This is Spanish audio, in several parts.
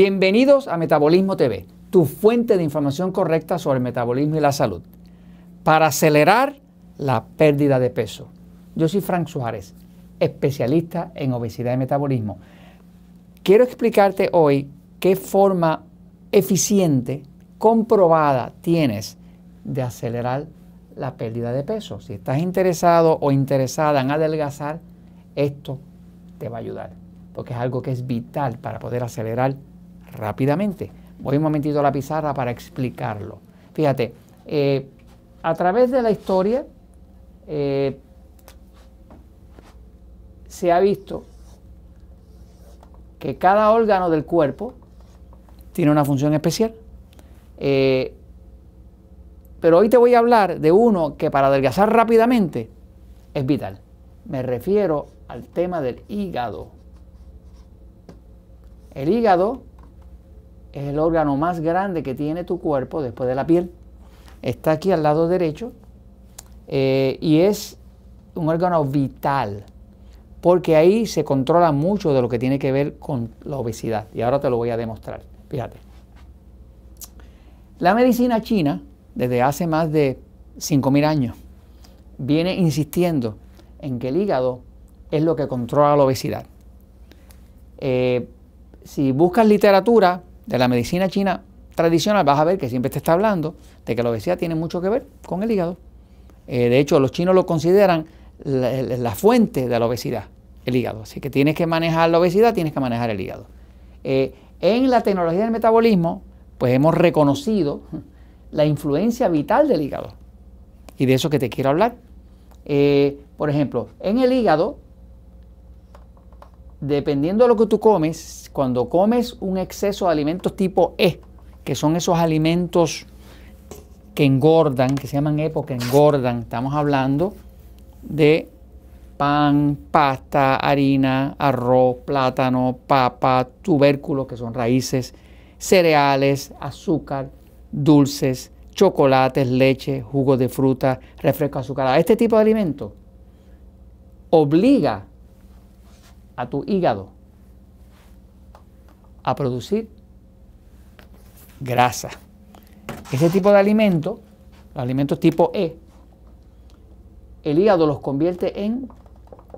Bienvenidos a Metabolismo TV, tu fuente de información correcta sobre el metabolismo y la salud, para acelerar la pérdida de peso. Yo soy Frank Suárez, especialista en obesidad y metabolismo. Quiero explicarte hoy qué forma eficiente, comprobada tienes de acelerar la pérdida de peso. Si estás interesado o interesada en adelgazar, esto te va a ayudar, porque es algo que es vital para poder acelerar rápidamente. Voy un momentito a la pizarra para explicarlo. Fíjate, eh, a través de la historia eh, se ha visto que cada órgano del cuerpo tiene una función especial. Eh, pero hoy te voy a hablar de uno que para adelgazar rápidamente es vital. Me refiero al tema del hígado. El hígado es el órgano más grande que tiene tu cuerpo después de la piel. Está aquí al lado derecho eh, y es un órgano vital porque ahí se controla mucho de lo que tiene que ver con la obesidad. Y ahora te lo voy a demostrar. Fíjate. La medicina china, desde hace más de 5.000 años, viene insistiendo en que el hígado es lo que controla la obesidad. Eh, si buscas literatura de la medicina china tradicional, vas a ver que siempre te está hablando de que la obesidad tiene mucho que ver con el hígado. Eh, de hecho, los chinos lo consideran la, fuente de la obesidad, el hígado. Así que tienes que manejar la obesidad, tienes que manejar el hígado. Eh, en la tecnología del metabolismo, pues hemos reconocido la influencia vital del hígado. Y de eso que te quiero hablar. Eh, por ejemplo, en el hígado, dependiendo de lo que tú comes, cuando comes un exceso de alimentos tipo E, que son esos alimentos que engordan, que se llaman EPO, que engordan, estamos hablando de pan, pasta, harina, arroz, plátano, papa, tubérculos, que son raíces, cereales, azúcar, dulces, chocolates, leche, jugos de fruta, refresco azucarado. Este tipo de alimento obliga a tu hígado a producir grasa. Ese tipo de alimentos, los alimentos tipo E, el hígado los convierte en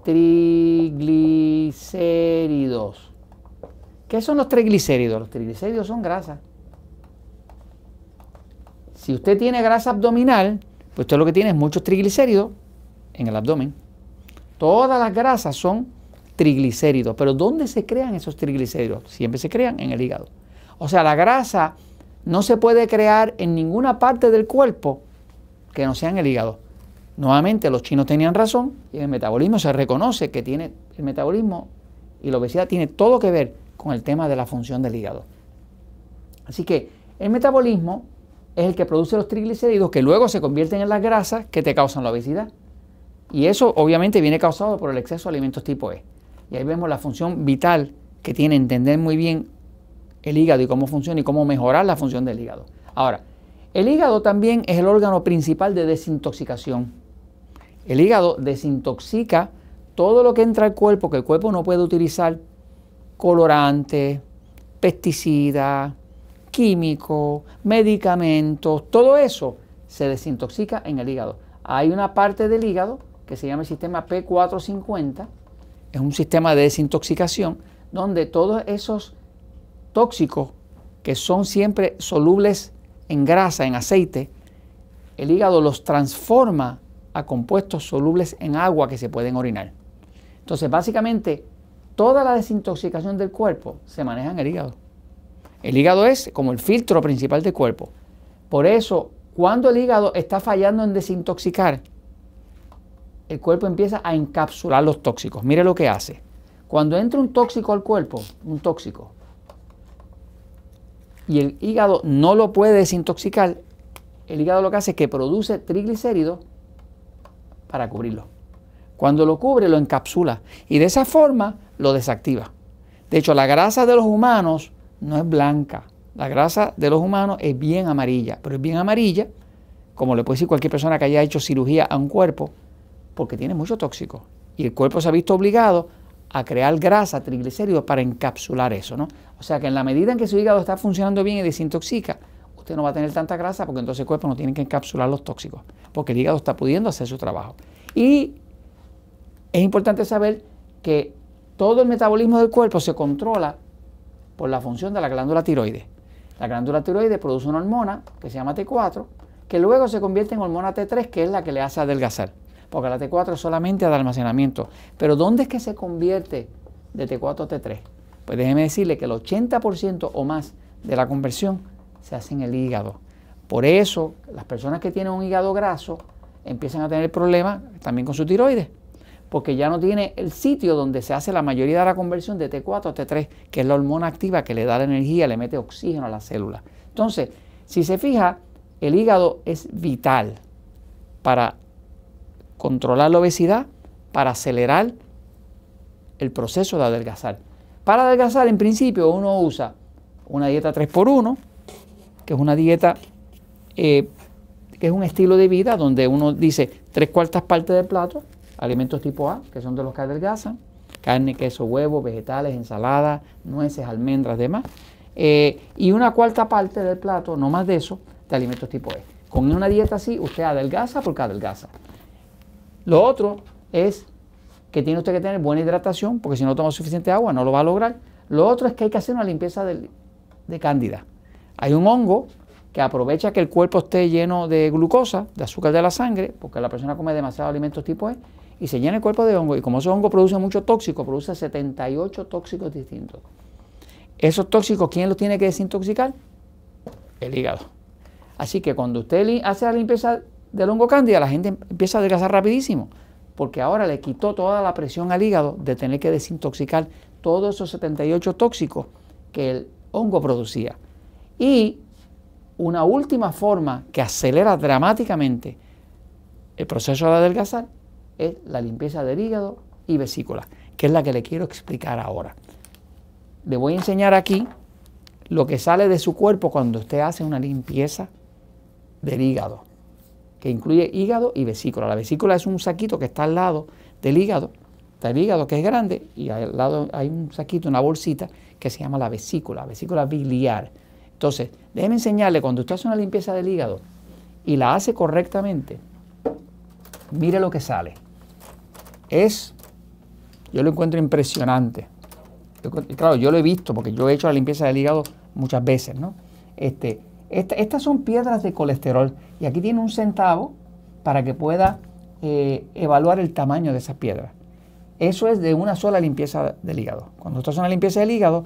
triglicéridos. ¿Qué son los triglicéridos? Los triglicéridos son grasa. Si usted tiene grasa abdominal, pues usted lo que tiene es muchos triglicéridos en el abdomen. Todas las grasas son triglicéridos. Pero ¿dónde se crean esos triglicéridos? Siempre se crean en el hígado. O sea, la grasa no se puede crear en ninguna parte del cuerpo que no sea en el hígado. Nuevamente, los chinos tenían razón y el metabolismo se reconoce que tiene el metabolismo y la obesidad tiene todo que ver con el tema de la función del hígado. Así que el metabolismo es el que produce los triglicéridos que luego se convierten en las grasas que te causan la obesidad. Y eso obviamente viene causado por el exceso de alimentos tipo E. Y ahí vemos la función vital que tiene entender muy bien el hígado y cómo funciona y cómo mejorar la función del hígado. Ahora, el hígado también es el órgano principal de desintoxicación. El hígado desintoxica todo lo que entra al cuerpo que el cuerpo no puede utilizar, colorantes, pesticidas, químicos, medicamentos, todo eso se desintoxica en el hígado. Hay una parte del hígado que se llama el sistema P450, es un sistema de desintoxicación donde todos esos tóxicos que son siempre solubles en grasa, en aceite, el hígado los transforma a compuestos solubles en agua que se pueden orinar. Entonces, básicamente, toda la desintoxicación del cuerpo se maneja en el hígado. El hígado es como el filtro principal del cuerpo. Por eso, cuando el hígado está fallando en desintoxicar, el cuerpo empieza a encapsular los tóxicos. Mire lo que hace. Cuando entra un tóxico al cuerpo, un tóxico, y el hígado no lo puede desintoxicar, el hígado lo que hace es que produce triglicéridos para cubrirlo. Cuando lo cubre, lo encapsula y de esa forma lo desactiva. De hecho, la grasa de los humanos no es blanca. La grasa de los humanos es bien amarilla, pero es bien amarilla, como le puede decir cualquier persona que haya hecho cirugía a un cuerpo, porque tiene mucho tóxico. Y el cuerpo se ha visto obligado a crear grasa, triglicéridos para encapsular eso, ¿no? O sea que en la medida en que su hígado está funcionando bien y desintoxica, usted no va a tener tanta grasa porque entonces el cuerpo no tiene que encapsular los tóxicos, porque el hígado está pudiendo hacer su trabajo. Y es importante saber que todo el metabolismo del cuerpo se controla por la función de la glándula tiroides. La glándula tiroides produce una hormona que se llama T4, que luego se convierte en hormona T3, que es la que le hace adelgazar porque la T4 es solamente de almacenamiento. Pero ¿dónde es que se convierte de T4 a T3? Pues déjeme decirle que el 80% o más de la conversión se hace en el hígado. Por eso las personas que tienen un hígado graso empiezan a tener problemas también con su tiroides, porque ya no tiene el sitio donde se hace la mayoría de la conversión de T4 a T3, que es la hormona activa que le da la energía, le mete oxígeno a la célula. Entonces, si se fija, el hígado es vital para controlar la obesidad para acelerar el proceso de adelgazar. Para adelgazar, en principio, uno usa una dieta 3x1, que es una dieta eh, que es un estilo de vida donde uno dice tres cuartas partes del plato, alimentos tipo A, que son de los que adelgazan, carne, queso, huevo, vegetales, ensaladas, nueces, almendras, demás, eh, y una cuarta parte del plato, no más de eso, de alimentos tipo E. Con una dieta así, usted adelgaza porque adelgaza. Lo otro es que tiene usted que tener buena hidratación, porque si no toma suficiente agua no lo va a lograr. Lo otro es que hay que hacer una limpieza de, cándida. Hay un hongo que aprovecha que el cuerpo esté lleno de glucosa, de azúcar de la sangre, porque la persona come demasiados alimentos tipo E, y se llena el cuerpo de hongo. Y como ese hongo produce mucho tóxico, produce 78 tóxicos distintos. Esos tóxicos, ¿quién los tiene que desintoxicar? El hígado. Así que cuando usted hace la limpieza del hongo cándida, la gente empieza a adelgazar rapidísimo, porque ahora le quitó toda la presión al hígado de tener que desintoxicar todos esos 78 tóxicos que el hongo producía. Y una última forma que acelera dramáticamente el proceso de adelgazar es la limpieza del hígado y vesícula, que es la que le quiero explicar ahora. Le voy a enseñar aquí lo que sale de su cuerpo cuando usted hace una limpieza del hígado que incluye hígado y vesícula. La vesícula es un saquito que está al lado del hígado, está el hígado que es grande y al lado hay un saquito, una bolsita que se llama la vesícula, vesícula biliar. Entonces, déjeme enseñarle, cuando usted hace una limpieza del hígado y la hace correctamente, mire lo que sale. Es, yo lo encuentro impresionante. claro, yo lo he visto porque yo he hecho la limpieza del hígado muchas veces, ¿no? Este, estas son piedras de colesterol y aquí tiene un centavo para que pueda eh, evaluar el tamaño de esas piedras. Eso es de una sola limpieza del hígado. Cuando usted hace una limpieza del hígado,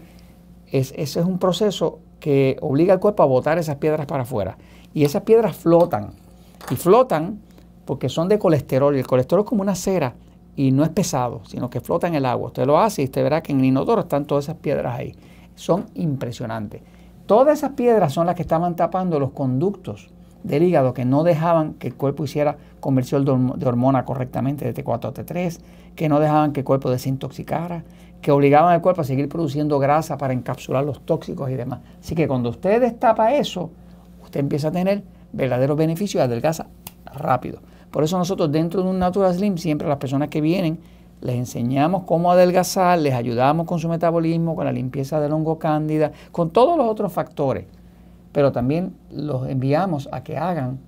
es, ese es un proceso que obliga al cuerpo a botar esas piedras para afuera. Y esas piedras flotan. Y flotan porque son de colesterol. Y el colesterol es como una cera y no es pesado, sino que flota en el agua. Usted lo hace y usted verá que en el inodoro están todas esas piedras ahí. Son impresionantes. Todas esas piedras son las que estaban tapando los conductos del hígado que no dejaban que el cuerpo hiciera conversión de hormona correctamente de T4 a T3, que no dejaban que el cuerpo desintoxicara, que obligaban al cuerpo a seguir produciendo grasa para encapsular los tóxicos y demás. Así que cuando usted destapa eso, usted empieza a tener verdaderos beneficios y adelgaza rápido. Por eso nosotros dentro de un Natural Slim, siempre las personas que vienen, les enseñamos cómo adelgazar, les ayudamos con su metabolismo, con la limpieza del hongo cándida, con todos los otros factores. Pero también los enviamos a que hagan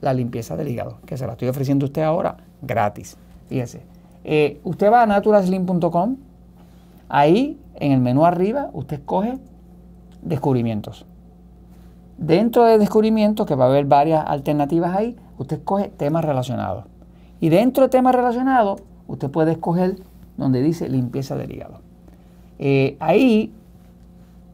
la limpieza del hígado, que se la estoy ofreciendo a usted ahora gratis. Fíjese, eh, usted va a naturaslim.com, ahí en el menú arriba usted escoge descubrimientos. Dentro de descubrimientos, que va a haber varias alternativas ahí, usted escoge temas relacionados. Y dentro de temas relacionados, usted puede escoger donde dice limpieza del hígado. Eh, ahí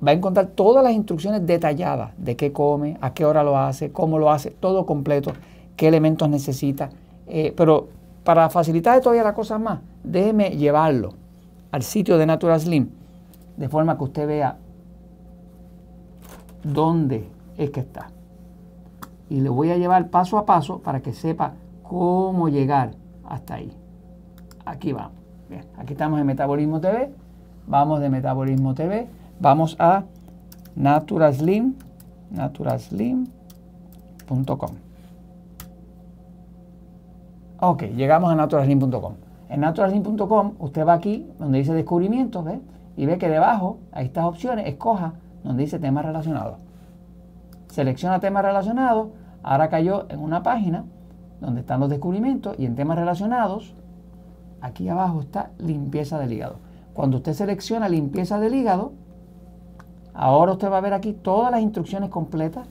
va a encontrar todas las instrucciones detalladas de qué come, a qué hora lo hace, cómo lo hace, todo completo, qué elementos necesita. Eh, pero para facilitar todavía las cosas más, déjeme llevarlo al sitio de Natural Slim, de forma que usted vea dónde es que está. Y le voy a llevar paso a paso para que sepa cómo llegar hasta ahí. Aquí vamos. Bien, aquí estamos en Metabolismo TV. Vamos de Metabolismo TV. Vamos a naturaslim, naturaslim.com. Ok, llegamos a naturaslim.com. En naturalgym.com usted va aquí donde dice descubrimientos, ¿ve? Y ve que debajo, hay estas opciones, escoja donde dice temas relacionados. Selecciona temas relacionados, ahora cayó en una página donde están los descubrimientos y en temas relacionados, aquí abajo está limpieza del hígado. Cuando usted selecciona limpieza del hígado, ahora usted va a ver aquí todas las instrucciones completas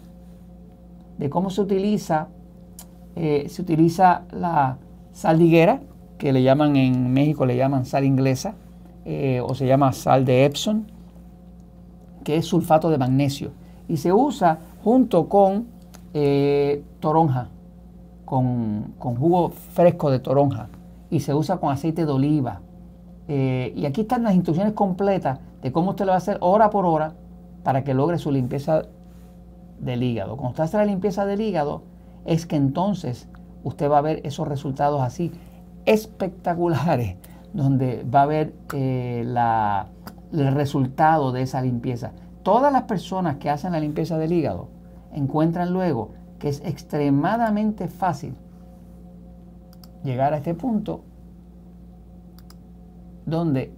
de cómo se utiliza, eh, se utiliza la saldiguera, que le llaman en México, le llaman sal inglesa, eh, o se llama sal de Epson, que es sulfato de magnesio. Y se usa junto con eh, toronja, con, jugo fresco de toronja. Y se usa con aceite de oliva. Y aquí están las instrucciones completas de cómo usted lo va a hacer hora por hora para que logre su limpieza del hígado. Cuando usted hace la limpieza del hígado, es que entonces usted va a ver esos resultados así espectaculares, donde va a ver eh, el resultado de esa limpieza. Todas las personas que hacen la limpieza del hígado encuentran luego que es extremadamente fácil llegar a este punto donde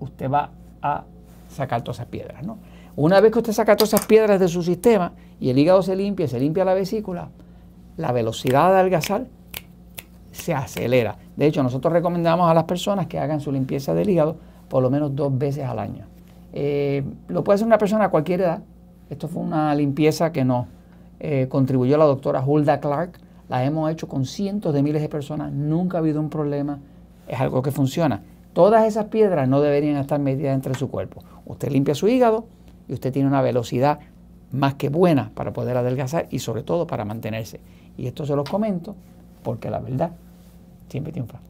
usted va a sacar todas esas piedras. ¿no? Una vez que usted saca todas esas piedras de su sistema y el hígado se limpia, se limpia la vesícula, la velocidad de algazar se acelera. De hecho, nosotros recomendamos a las personas que hagan su limpieza del hígado por lo menos dos veces al año. Eh, lo puede hacer una persona a cualquier edad. Esto fue una limpieza que nos eh, contribuyó la doctora Hulda Clark. La hemos hecho con cientos de miles de personas. Nunca ha habido un problema. Es algo que funciona. Todas esas piedras no deberían estar metidas entre su cuerpo. Usted limpia su hígado y usted tiene una velocidad más que buena para poder adelgazar y sobre todo para mantenerse. Y esto se los comento porque la verdad siempre triunfa.